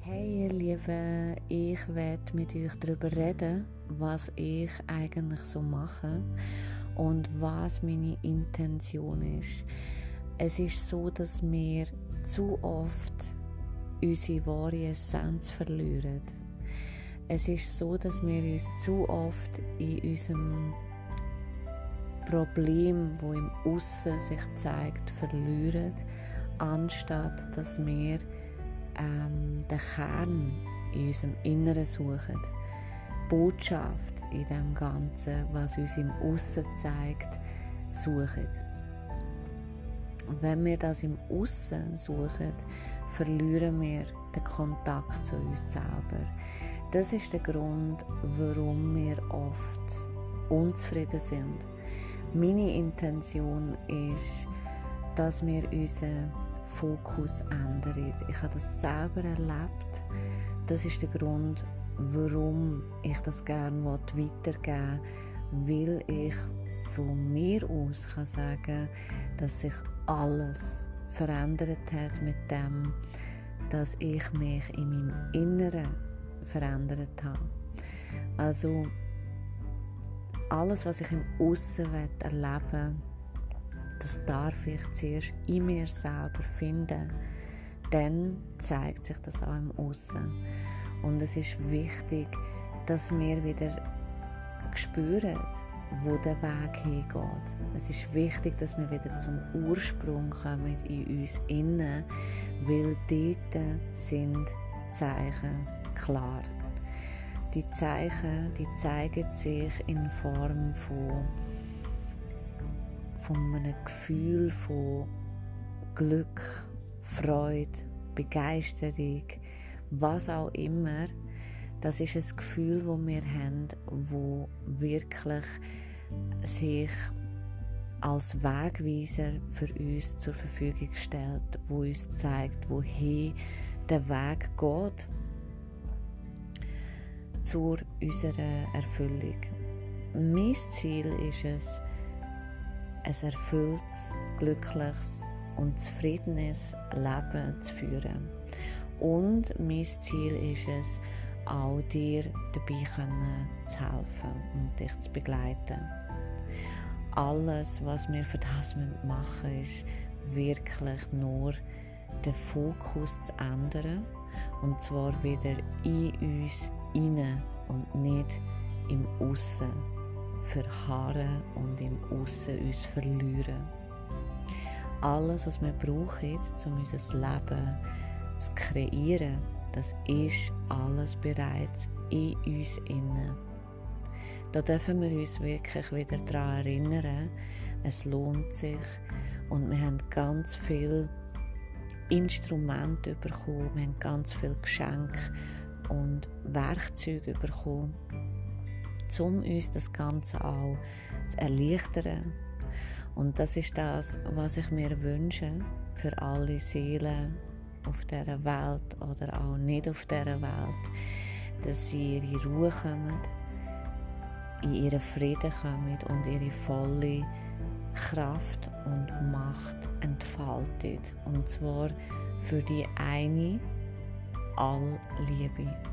Hey ihr Lieben, ich werde mit euch darüber reden, was ich eigentlich so mache und was meine Intention ist. Es ist so, dass wir zu oft unsere wahre Essenz verlieren. Es ist so, dass wir uns zu oft in unserem Problem, wo im Aussen sich zeigt, verlieren, anstatt dass wir ähm, den Kern in unserem Inneren suchen. Botschaft in dem Ganzen, was uns im Aussen zeigt, suchen. Wenn wir das im Aussen suchen, verlieren wir den Kontakt zu uns selber. Das ist der Grund, warum wir oft unzufrieden sind. Meine Intention ist, dass wir unseren Fokus ändern. Ich habe das selber erlebt. Das ist der Grund, warum ich das gerne weitergeben will, weil ich von mir aus kann sagen, dass sich alles verändert hat mit dem, dass ich mich in meinem Inneren verändert habe. Also alles, was ich im Aussen erleben das darf ich zuerst in mir selber finden. Dann zeigt sich das auch im Aussen. Und es ist wichtig, dass wir wieder spüren, wo der Weg hingeht. Es ist wichtig, dass wir wieder zum Ursprung kommen in uns innen, weil dort sind Zeichen klar. Die Zeichen, die zeigen sich in Form von, von einem Gefühl von Glück, Freude, Begeisterung, was auch immer. Das ist ein Gefühl, das wir haben, wo wirklich sich als Wegweiser für uns zur Verfügung stellt, wo uns zeigt, wohin der Weg geht zur unserer Erfüllung. Mein Ziel ist es, ein erfülltes, glückliches und zufriedenes Leben zu führen. Und mein Ziel ist es, auch dir dabei zu helfen und dich zu begleiten. Alles, was wir für das machen ist wirklich nur den Fokus zu ändern und zwar wieder in uns innen und nicht im Aussen verharren und im Aussen uns verlieren. Alles, was wir brauchen, um unser Leben zu kreieren, das ist alles bereits in uns innen. Da dürfen wir uns wirklich wieder daran erinnern, es lohnt sich und wir haben ganz viel Instrumente bekommen, wir haben ganz viel Geschenke und Werkzeuge bekommen, um uns das Ganze auch zu erleichtern. Und das ist das, was ich mir wünsche für alle Seelen auf dieser Welt oder auch nicht auf dieser Welt, dass sie in ihre Ruhe kommen, in ihren Frieden kommen und ihre volle Kraft und Macht entfaltet. Und zwar für die eine al-Liabi.